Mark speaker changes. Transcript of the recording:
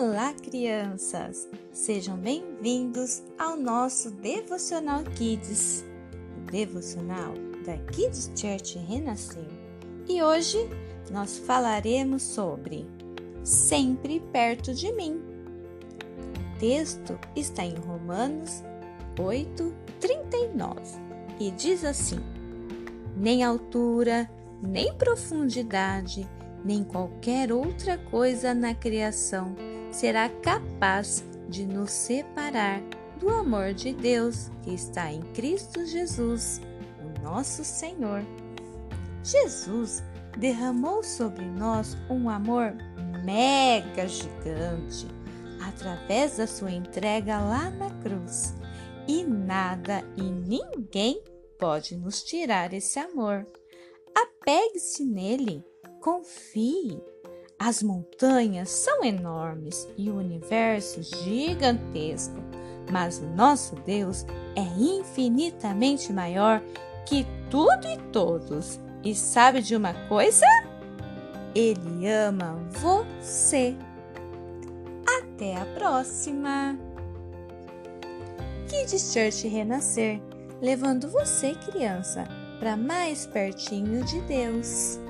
Speaker 1: Olá, crianças! Sejam bem-vindos ao nosso Devocional Kids, o devocional da Kids Church Renascer. E hoje nós falaremos sobre Sempre perto de mim. O texto está em Romanos 8, 39 e diz assim: Nem altura, nem profundidade, nem qualquer outra coisa na criação será capaz de nos separar do amor de Deus que está em Cristo Jesus, o nosso Senhor. Jesus derramou sobre nós um amor mega gigante através da sua entrega lá na cruz. E nada e ninguém pode nos tirar esse amor. Apegue-se nele Confie. As montanhas são enormes e o universo gigantesco, mas o nosso Deus é infinitamente maior que tudo e todos. E sabe de uma coisa? Ele ama você. Até a próxima! Kids Church Renascer, levando você, criança, para mais pertinho de Deus.